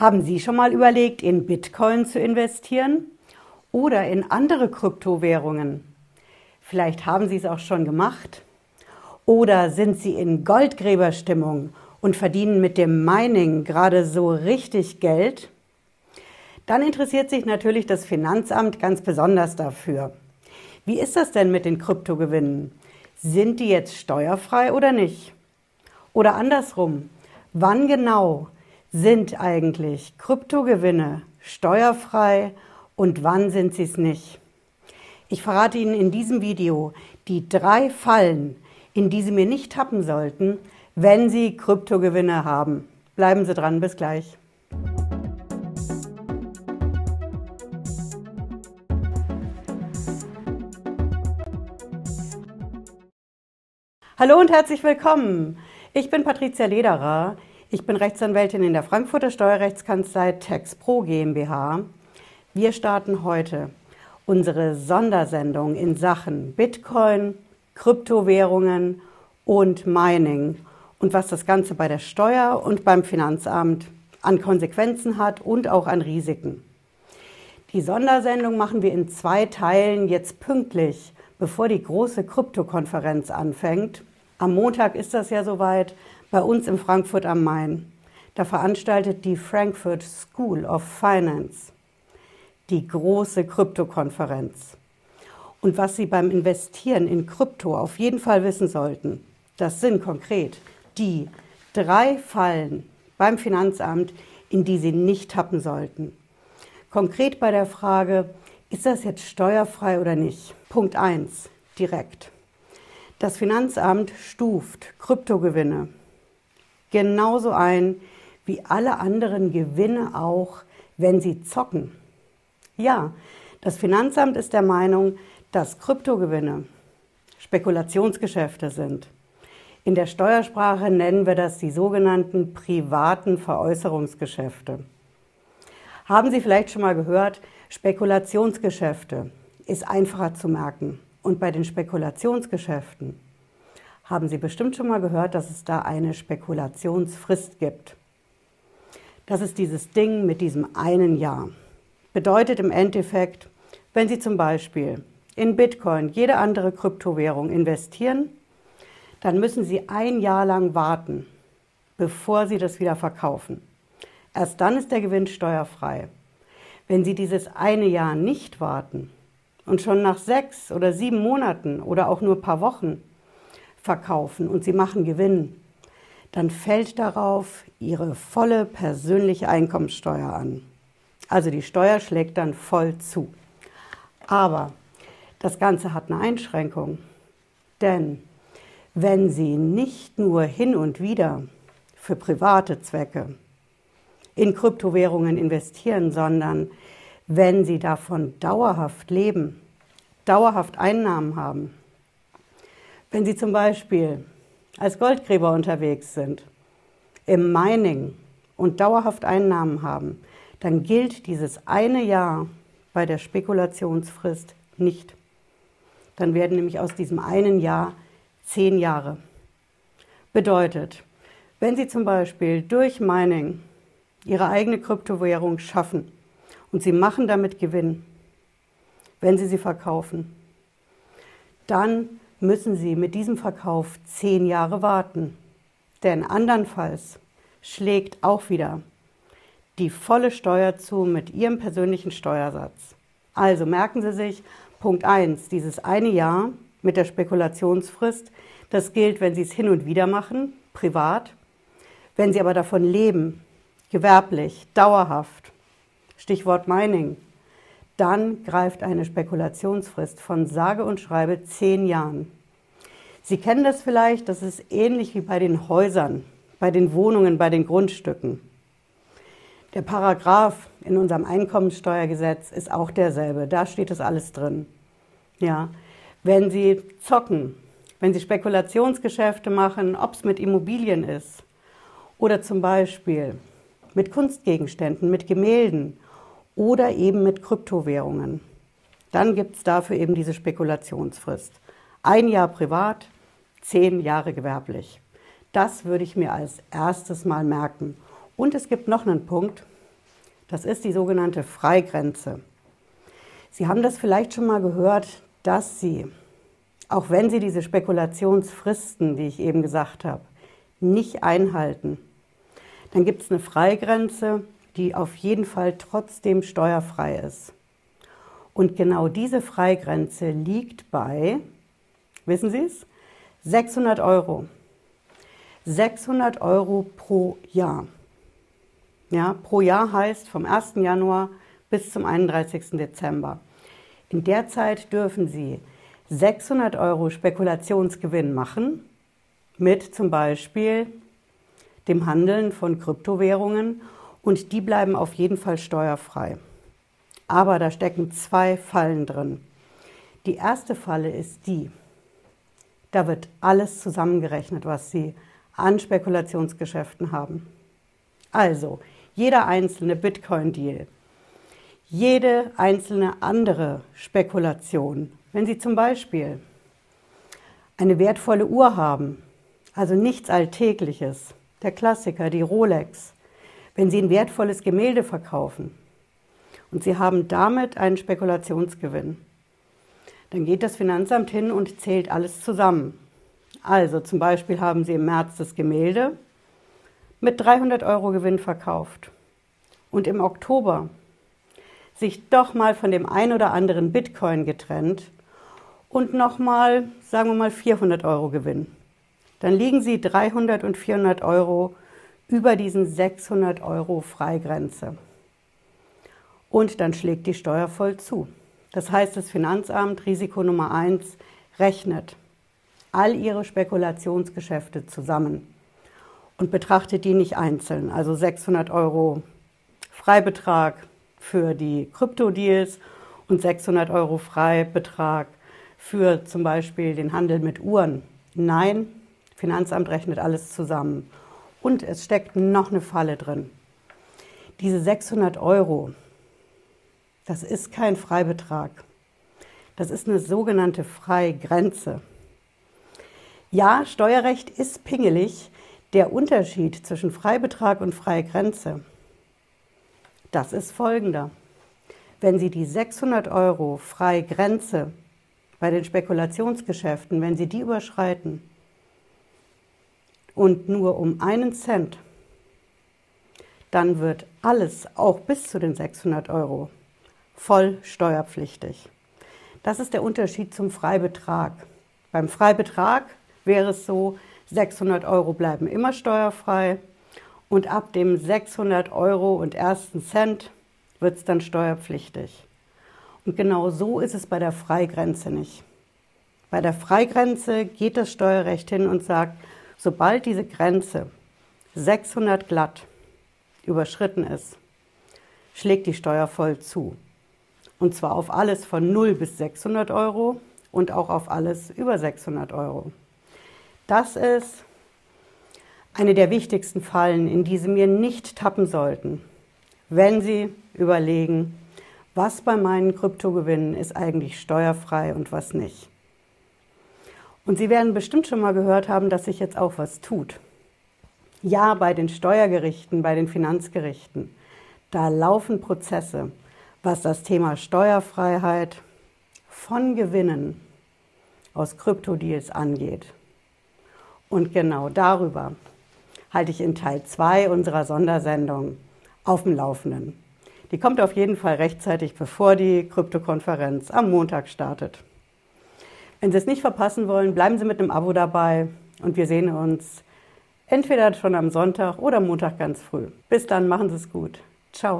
Haben Sie schon mal überlegt, in Bitcoin zu investieren oder in andere Kryptowährungen? Vielleicht haben Sie es auch schon gemacht. Oder sind Sie in Goldgräberstimmung und verdienen mit dem Mining gerade so richtig Geld? Dann interessiert sich natürlich das Finanzamt ganz besonders dafür. Wie ist das denn mit den Kryptogewinnen? Sind die jetzt steuerfrei oder nicht? Oder andersrum, wann genau sind eigentlich Kryptogewinne steuerfrei und wann sind sie es nicht? Ich verrate Ihnen in diesem Video die drei Fallen, in die Sie mir nicht tappen sollten, wenn Sie Kryptogewinne haben. Bleiben Sie dran, bis gleich. Hallo und herzlich willkommen. Ich bin Patricia Lederer. Ich bin Rechtsanwältin in der Frankfurter Steuerrechtskanzlei TaxPro GmbH. Wir starten heute unsere Sondersendung in Sachen Bitcoin, Kryptowährungen und Mining und was das Ganze bei der Steuer und beim Finanzamt an Konsequenzen hat und auch an Risiken. Die Sondersendung machen wir in zwei Teilen jetzt pünktlich, bevor die große Kryptokonferenz anfängt. Am Montag ist das ja soweit bei uns in Frankfurt am Main. Da veranstaltet die Frankfurt School of Finance die große Kryptokonferenz. Und was Sie beim Investieren in Krypto auf jeden Fall wissen sollten, das sind konkret die drei Fallen beim Finanzamt, in die Sie nicht tappen sollten. Konkret bei der Frage, ist das jetzt steuerfrei oder nicht? Punkt 1, direkt. Das Finanzamt stuft Kryptogewinne genauso ein wie alle anderen Gewinne auch, wenn sie zocken. Ja, das Finanzamt ist der Meinung, dass Kryptogewinne Spekulationsgeschäfte sind. In der Steuersprache nennen wir das die sogenannten privaten Veräußerungsgeschäfte. Haben Sie vielleicht schon mal gehört, Spekulationsgeschäfte ist einfacher zu merken. Und bei den Spekulationsgeschäften haben Sie bestimmt schon mal gehört, dass es da eine Spekulationsfrist gibt. Das ist dieses Ding mit diesem einen Jahr. Bedeutet im Endeffekt, wenn Sie zum Beispiel in Bitcoin, jede andere Kryptowährung investieren, dann müssen Sie ein Jahr lang warten, bevor Sie das wieder verkaufen. Erst dann ist der Gewinn steuerfrei. Wenn Sie dieses eine Jahr nicht warten und schon nach sechs oder sieben Monaten oder auch nur ein paar Wochen verkaufen und sie machen Gewinn, dann fällt darauf ihre volle persönliche Einkommensteuer an. Also die Steuer schlägt dann voll zu. Aber das Ganze hat eine Einschränkung. Denn wenn Sie nicht nur hin und wieder für private Zwecke in Kryptowährungen investieren, sondern wenn Sie davon dauerhaft leben, dauerhaft Einnahmen haben, wenn Sie zum Beispiel als Goldgräber unterwegs sind, im Mining und dauerhaft Einnahmen haben, dann gilt dieses eine Jahr bei der Spekulationsfrist nicht. Dann werden nämlich aus diesem einen Jahr zehn Jahre. Bedeutet, wenn Sie zum Beispiel durch Mining Ihre eigene Kryptowährung schaffen und Sie machen damit Gewinn, wenn Sie sie verkaufen, dann müssen Sie mit diesem Verkauf zehn Jahre warten. Denn andernfalls schlägt auch wieder die volle Steuer zu mit Ihrem persönlichen Steuersatz. Also merken Sie sich, Punkt 1, dieses eine Jahr mit der Spekulationsfrist, das gilt, wenn Sie es hin und wieder machen, privat. Wenn Sie aber davon leben, gewerblich, dauerhaft, Stichwort Mining, dann greift eine Spekulationsfrist von sage und schreibe zehn Jahren. Sie kennen das vielleicht, das ist ähnlich wie bei den Häusern, bei den Wohnungen, bei den Grundstücken. Der Paragraph in unserem Einkommensteuergesetz ist auch derselbe. Da steht das alles drin. Ja, wenn Sie zocken, wenn Sie Spekulationsgeschäfte machen, ob es mit Immobilien ist oder zum Beispiel mit Kunstgegenständen, mit Gemälden oder eben mit Kryptowährungen. Dann gibt es dafür eben diese Spekulationsfrist. Ein Jahr privat, zehn Jahre gewerblich. Das würde ich mir als erstes mal merken. Und es gibt noch einen Punkt, Das ist die sogenannte Freigrenze. Sie haben das vielleicht schon mal gehört, dass Sie, auch wenn Sie diese Spekulationsfristen, die ich eben gesagt habe, nicht einhalten, dann gibt es eine Freigrenze, die auf jeden Fall trotzdem steuerfrei ist. Und genau diese Freigrenze liegt bei, wissen Sie es, 600 Euro. 600 Euro pro Jahr. Ja, pro Jahr heißt vom 1. Januar bis zum 31. Dezember. In der Zeit dürfen Sie 600 Euro Spekulationsgewinn machen mit zum Beispiel dem Handeln von Kryptowährungen und die bleiben auf jeden Fall steuerfrei. Aber da stecken zwei Fallen drin. Die erste Falle ist die, da wird alles zusammengerechnet, was Sie an Spekulationsgeschäften haben. Also, jeder einzelne Bitcoin-Deal, jede einzelne andere Spekulation, wenn Sie zum Beispiel eine wertvolle Uhr haben, also nichts Alltägliches, der Klassiker, die Rolex, wenn Sie ein wertvolles Gemälde verkaufen und Sie haben damit einen Spekulationsgewinn, dann geht das Finanzamt hin und zählt alles zusammen. Also zum Beispiel haben Sie im März das Gemälde mit 300 Euro Gewinn verkauft und im Oktober sich doch mal von dem ein oder anderen Bitcoin getrennt und nochmal, sagen wir mal, 400 Euro Gewinn. Dann liegen Sie 300 und 400 Euro über diesen 600 Euro Freigrenze. Und dann schlägt die Steuer voll zu. Das heißt, das Finanzamt, Risiko Nummer eins, rechnet all ihre Spekulationsgeschäfte zusammen und betrachtet die nicht einzeln. Also 600 Euro Freibetrag für die Krypto-Deals und 600 Euro Freibetrag für zum Beispiel den Handel mit Uhren. Nein, Finanzamt rechnet alles zusammen. Und es steckt noch eine Falle drin. Diese 600 Euro, das ist kein Freibetrag. Das ist eine sogenannte Freigrenze. Ja, Steuerrecht ist pingelig. Der Unterschied zwischen Freibetrag und Freigrenze, das ist folgender. Wenn Sie die 600 Euro Freigrenze bei den Spekulationsgeschäften, wenn Sie die überschreiten und nur um einen Cent, dann wird alles, auch bis zu den 600 Euro, voll steuerpflichtig. Das ist der Unterschied zum Freibetrag. Beim Freibetrag wäre es so, 600 Euro bleiben immer steuerfrei und ab dem 600 Euro und ersten Cent wird es dann steuerpflichtig. Und genau so ist es bei der Freigrenze nicht. Bei der Freigrenze geht das Steuerrecht hin und sagt, sobald diese Grenze 600 glatt überschritten ist, schlägt die Steuer voll zu. Und zwar auf alles von 0 bis 600 Euro und auch auf alles über 600 Euro. Das ist eine der wichtigsten Fallen, in die Sie mir nicht tappen sollten, wenn Sie überlegen, was bei meinen Kryptogewinnen ist eigentlich steuerfrei und was nicht. Und Sie werden bestimmt schon mal gehört haben, dass sich jetzt auch was tut. Ja, bei den Steuergerichten, bei den Finanzgerichten, da laufen Prozesse, was das Thema Steuerfreiheit von Gewinnen aus Kryptodeals angeht. Und genau darüber halte ich in Teil 2 unserer Sondersendung auf dem Laufenden. Die kommt auf jeden Fall rechtzeitig, bevor die Kryptokonferenz am Montag startet. Wenn Sie es nicht verpassen wollen, bleiben Sie mit einem Abo dabei und wir sehen uns entweder schon am Sonntag oder Montag ganz früh. Bis dann, machen Sie es gut. Ciao.